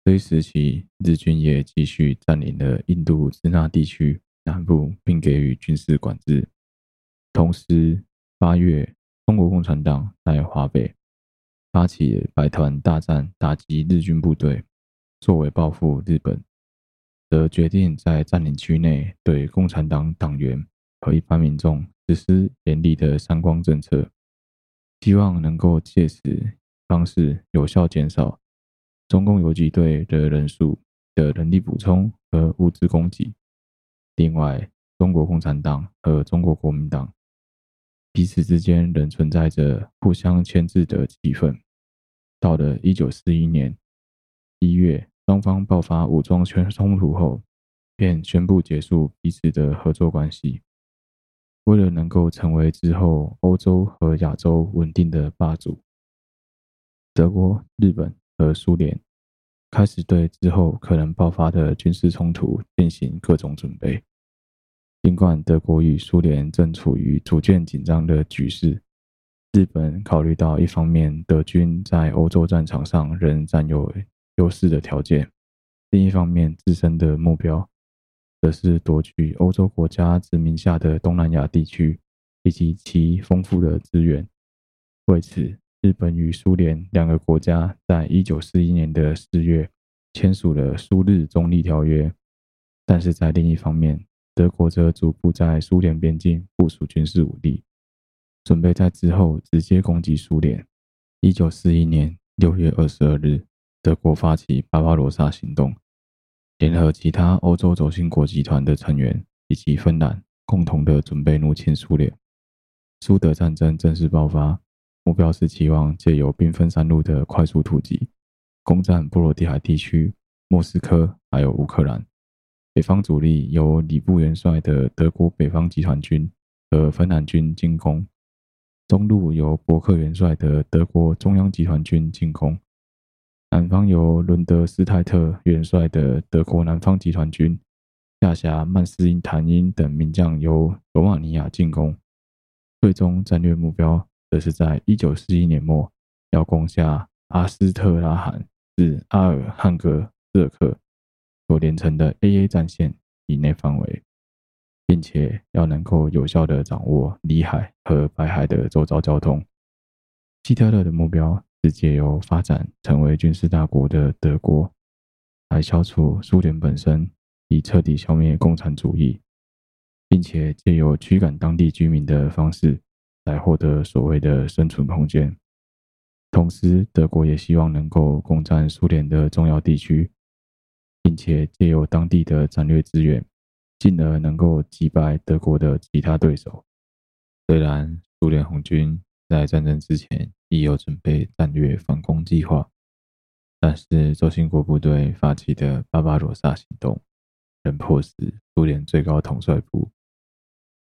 这一时期，日军也继续占领了印度支那地区南部，并给予军事管制。同时，八月，中国共产党在华北发起百团大战，打击日军部队。作为报复，日本则决定在占领区内对共产党党员和一般民众实施严厉的“三光”政策，希望能够借此方式有效减少。中共游击队的人数的人力补充和物资供给。另外，中国共产党和中国国民党彼此之间仍存在着互相牵制的气氛。到了一九四一年一月，双方爆发武装 冲突后，便宣布结束彼此的合作关系。为了能够成为之后欧洲和亚洲稳定的霸主，德国、日本。和苏联开始对之后可能爆发的军事冲突进行各种准备。尽管德国与苏联正处于逐渐紧张的局势，日本考虑到一方面德军在欧洲战场上仍占有优势的条件，另一方面自身的目标则是夺取欧洲国家殖民下的东南亚地区以及其丰富的资源。为此，日本与苏联两个国家在一九四一年的四月签署了苏日中立条约，但是在另一方面，德国则逐步在苏联边境部署军事武力，准备在之后直接攻击苏联。一九四一年六月二十二日，德国发起巴巴罗萨行动，联合其他欧洲轴心国集团的成员以及芬兰，共同的准备入侵苏联。苏德战争正式爆发。目标是期望借由兵分三路的快速突击，攻占波罗的海地区、莫斯科还有乌克兰。北方主力由礼布元帅的德国北方集团军和芬兰军进攻，中路由伯克元帅的德国中央集团军进攻，南方由伦德斯泰特元帅的德国南方集团军下辖曼施坦因等名将由罗马尼亚进攻。最终战略目标。则是在一九四一年末，要攻下阿斯特拉罕至阿尔汉格斯克所连成的 AA 战线以内范围，并且要能够有效地掌握里海和白海的周遭交通。希特勒的目标是借由发展成为军事大国的德国，来消除苏联本身，以彻底消灭共产主义，并且借由驱赶当地居民的方式。来获得所谓的生存空间，同时德国也希望能够攻占苏联的重要地区，并且借由当地的战略资源，进而能够击败德国的其他对手。虽然苏联红军在战争之前已有准备战略反攻计划，但是轴心国部队发起的巴巴罗萨行动，仍迫使苏联最高统帅部。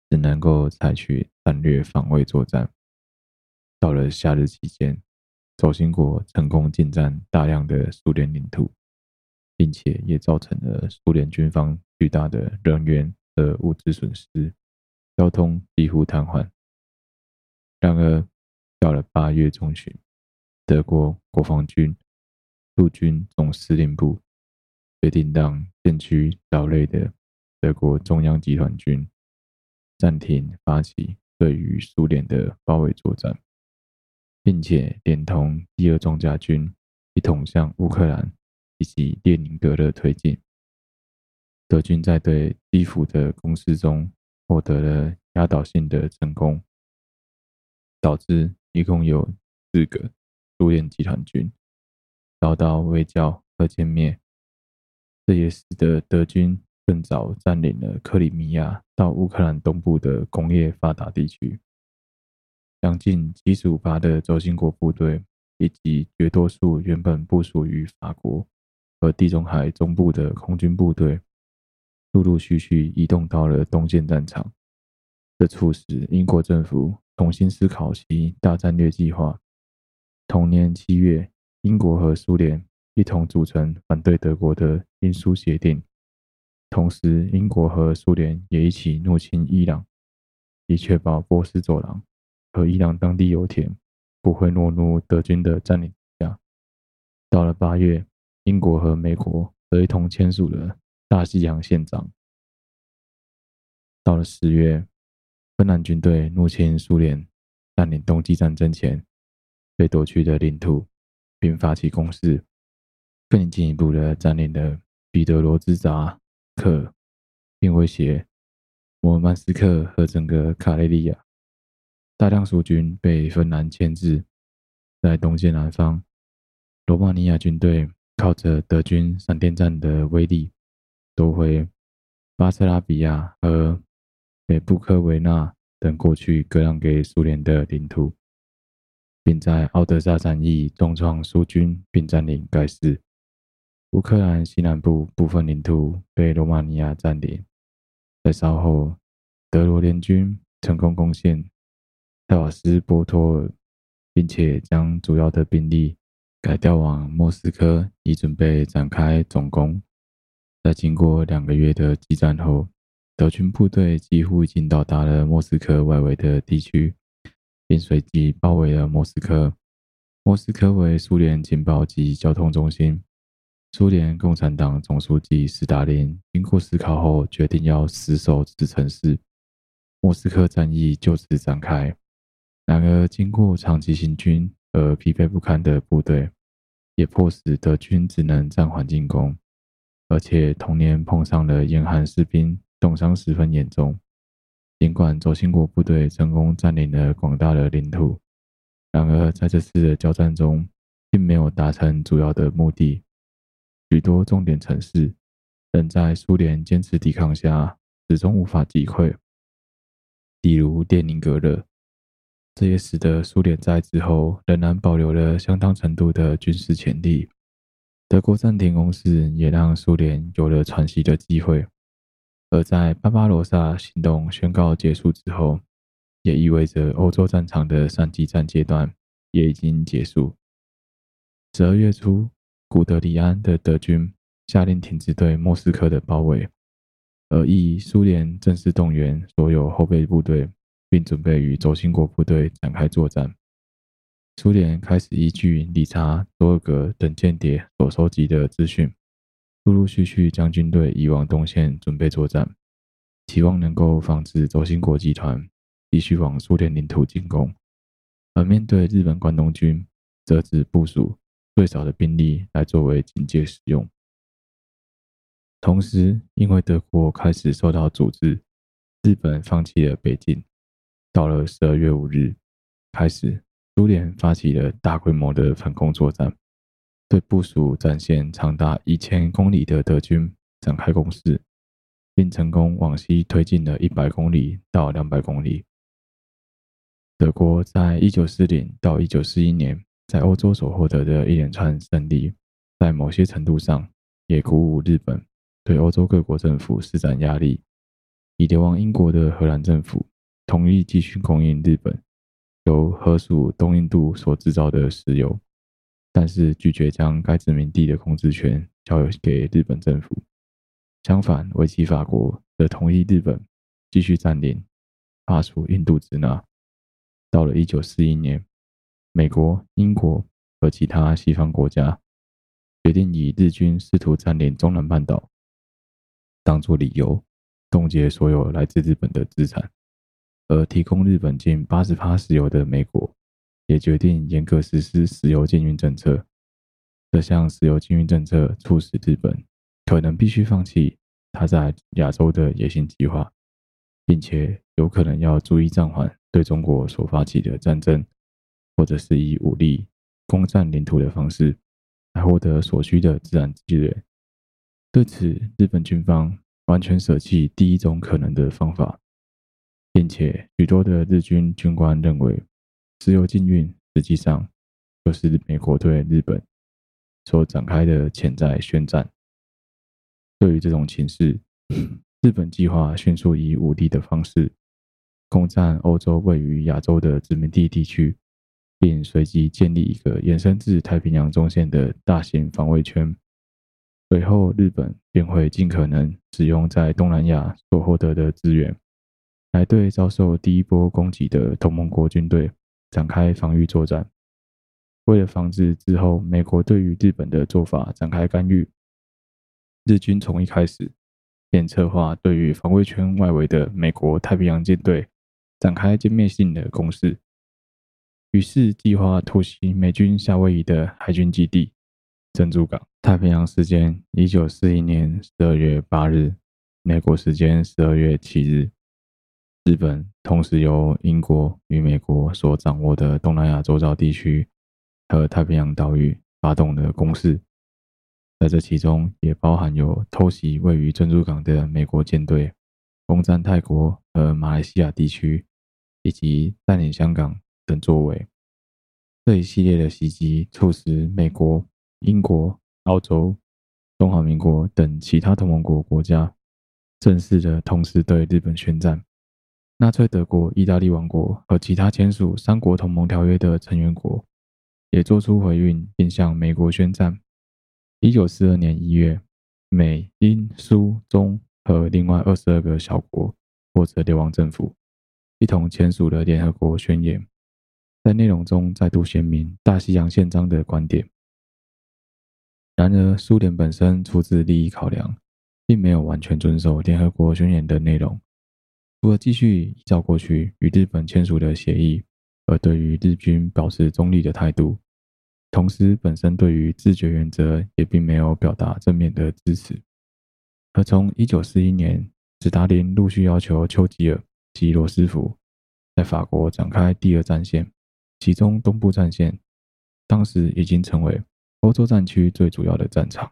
只能够采取战略防卫作战。到了夏日期间，轴心国成功进占大量的苏联领土，并且也造成了苏联军方巨大的人员和物资损失，交通几乎瘫痪。然而，到了八月中旬，德国国防军陆军总司令部决定让渐趋劳累的德国中央集团军。暂停发起对于苏联的包围作战，并且连同第二装甲军一同向乌克兰以及列宁格勒推进。德军在对基辅的攻势中获得了压倒性的成功，导致一共有四个苏联集团军遭到围剿和歼灭。这也使得德军。更早占领了克里米亚到乌克兰东部的工业发达地区，将近七十五趴的轴心国部队以及绝多数原本部署于法国和地中海中部的空军部队，陆陆续续移动到了东线战场，这促使英国政府重新思考其大战略计划。同年七月，英国和苏联一同组成反对德国的英苏协定，同时英国和苏联也一起入侵伊朗，以确保波斯走廊和伊朗当地油田不会落入德军的占领下。到了八月，英国和美国则一同签署了大西洋宪章。到了十月，芬兰军队入侵苏联占领冬季战争前被夺取的领土，并发起攻势。更进一步的占领了彼得罗兹扎克，并威胁摩尔曼斯克和整个卡累利亚。大量苏军被芬兰牵制，在东线南方，罗马尼亚军队靠着德军闪电战的威力，夺回巴塞拉比亚和北布科维纳等过去割让给苏联的领土，并在奥德萨战役重创苏军，并占领该市。乌克兰西南部部分领土被罗马尼亚占领。在稍后，德罗联军成功攻陷塞瓦斯波托尔，并且将主要的兵力改调往莫斯科，以准备展开总攻。在经过两个月的激战后，德军部队几乎已经到达了莫斯科外围的地区，并随即包围了莫斯科。莫斯科为苏联情报及交通中心。苏联共产党总书记斯大林经过思考后，决定要死守此城市。莫斯科战役就此展开。然而，经过长期行军而疲惫不堪的部队，也迫使德军只能暂缓进攻。而且，同年碰上了严寒，士兵冻伤十分严重。尽管轴心国部队成功占领了广大的领土，然而在这次的交战中，并没有达成主要的目的。许多重点城市仍在苏联坚持抵抗下，始终无法击溃。例如列宁格勒，这也使得苏联在之后仍然保留了相当程度的军事潜力。德国暂停攻势也让苏联有了喘息的机会。而在巴巴罗萨行动宣告结束之后，也意味着欧洲战场的三级战阶段也已经结束。十二月初。古德里安的德军下令停止对莫斯科的包围，而意苏联正式动员所有后备部队，并准备与轴心国部队展开作战。苏联开始依据理查·多尔格等间谍所收集的资讯，陆陆续续将军队移往东线准备作战，期望能够防止轴心国集团继续往苏联领土进攻。而面对日本关东军，则只部署。最少的兵力来作为警戒使用。同时，因为德国开始受到阻滞，日本放弃了北进。到了十二月五日，开始苏联发起了大规模的反攻作战，对部署战线长达一千公里的德军展开攻势，并成功往西推进了一百公里到两百公里。德国在一九四零到一九四一年。在欧洲所获得的一连串胜利，在某些程度上也鼓舞日本对欧洲各国政府施展压力，以流亡英国的荷兰政府同意继续供应日本由荷属东印度所制造的石油，但是拒绝将该殖民地的控制权交由给日本政府。相反，维琪法国则同意日本继续占领法属印度支那。到了一九四一年。美国、英国和其他西方国家决定以日军试图占领中南半岛当作理由，冻结所有来自日本的资产，而提供日本近八十趴石油的美国也决定严格实施石油禁运政策。这项石油禁运政策促使日本可能必须放弃他在亚洲的野心计划，并且有可能要逐一暂缓对中国所发起的战争。或者是以武力攻占领土的方式来获得所需的自然资源。对此，日本军方完全舍弃第一种可能的方法，并且许多的日军军官认为，石油禁运实际上就是美国对日本所展开的潜在宣战。对于这种情势，日本计划迅速以武力的方式攻占欧洲位于亚洲的殖民地地区，并随即建立一个延伸至太平洋中线的大型防卫圈。随后，日本便会尽可能使用在东南亚所获得的资源，来对遭受第一波攻击的同盟国军队展开防御作战。为了防止之后美国对于日本的做法展开干预，日军从一开始便策划对于防卫圈外围的美国太平洋舰队展开歼灭性的攻势。于是，计划突袭美军夏威夷的海军基地。珍珠港，太平洋时间一九四一年十二月八日，美国时间十二月七日，日本同时由英国与美国所掌握的东南亚周遭地区和太平洋岛屿发动了攻势，在这其中也包含有偷袭位于珍珠港的美国舰队、攻占泰国和马来西亚地区，以及占领香港等作为。这一系列的袭击促使美国。英国、澳洲、中华民国等其他同盟国国家正式的同时对日本宣战。纳粹德国、意大利王国和其他签署三国同盟条约的成员国也做出回应，并向美国宣战。一九四二年一月，美、英、苏、中和另外二十二个小国或者流亡政府一同签署了联合国宣言，在内容中再度鲜明《大西洋宪章》的观点。然而，苏联本身出自利益考量，并没有完全遵守联合国宣言的内容。除了继续依照过去与日本签署的协议，而对于日军保持中立的态度，同时本身对于自决原则也并没有表达正面的支持。而从一九四一年，史达林陆续要求丘吉尔及罗斯福在法国展开第二战线，其中东部战线当时已经成为。欧洲战区最主要的战场，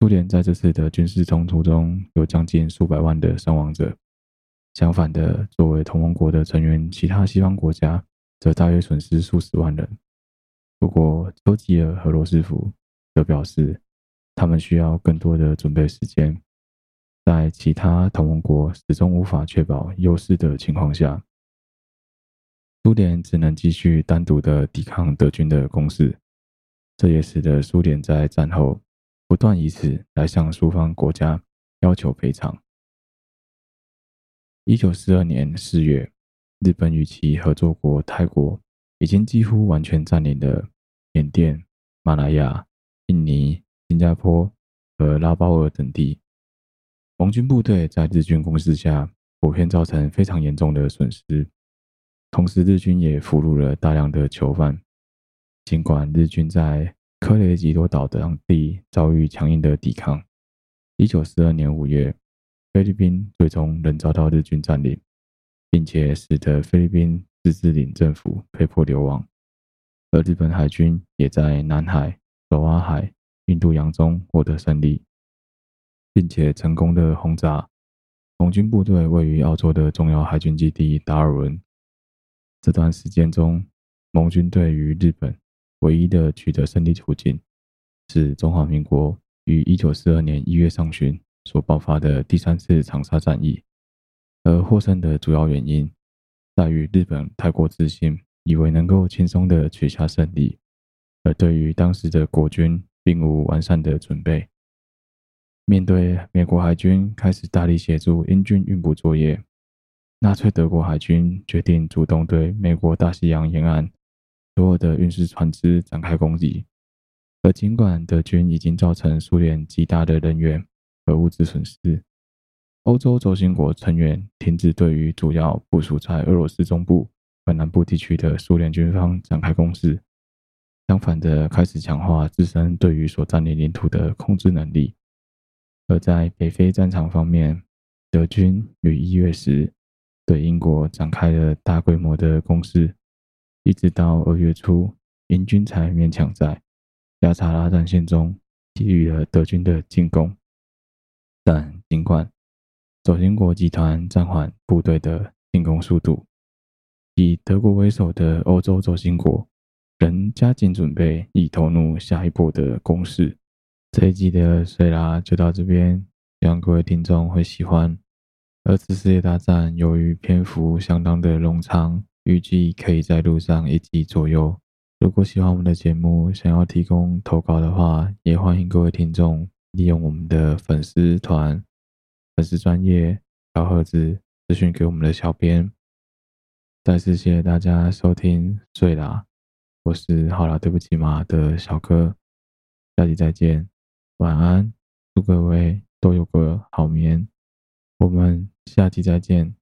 苏联在这次的军事冲突中有将近数百万的伤亡者。相反的，作为同盟国的成员，其他西方国家则大约损失数十万人。不过，丘吉尔和罗斯福则表示，他们需要更多的准备时间，在其他同盟国始终无法确保优势的情况下，苏联只能继续单独的抵抗德军的攻势。这也使得苏联在战后不断以此来向苏方国家要求赔偿。一九四二年四月，日本与其合作国泰国已经几乎完全占领了缅甸、马来亚、印尼、新加坡和拉包尔等地。盟军部队在日军攻势下，普遍造成非常严重的损失，同时日军也俘虏了大量的囚犯。尽管日军在科雷吉多岛等地遭遇强硬的抵抗，一九四二年五月，菲律宾最终仍遭到日军占领，并且使得菲律宾自治领政府被迫流亡，而日本海军也在南海、爪哇海、印度洋中获得胜利，并且成功的轰炸盟军部队位于澳洲的重要海军基地达尔文。这段时间中，盟军对于日本。唯一的取得胜利途径是中华民国于一九四二年一月上旬所爆发的第三次长沙战役，而获胜的主要原因在于日本太过自信，以为能够轻松的取下胜利，而对于当时的国军并无完善的准备。面对美国海军开始大力协助英军运补作业，纳粹德国海军决定主动对美国大西洋沿岸。所有的运输船只展开攻击，而尽管德军已经造成苏联极大的人员和物资损失，欧洲轴心国成员停止对于主要部署在俄罗斯中部和南部地区的苏联军方展开攻势，相反的，开始强化自身对于所占领领土的控制能力。而在北非战场方面，德军于一月时对英国展开了大规模的攻势。一直到二月初，英军才勉强在加查拉战线中抵御了德军的进攻。但尽管轴心国集团暂缓部队的进攻速度，以德国为首的欧洲轴心国仍加紧准备，以投入下一波的攻势。这一集的碎啦就到这边，希望各位听众会喜欢。二次世界大战由于篇幅相当的冗长，预计可以在路上一集左右。如果喜欢我们的节目，想要提供投稿的话，也欢迎各位听众利用我们的粉丝团、粉丝专业小盒子咨询给我们的小编。再次谢谢大家收听，睡啦，我是好啦对不起嘛的小哥，下期再见，晚安，祝各位都有个好眠，我们下期再见。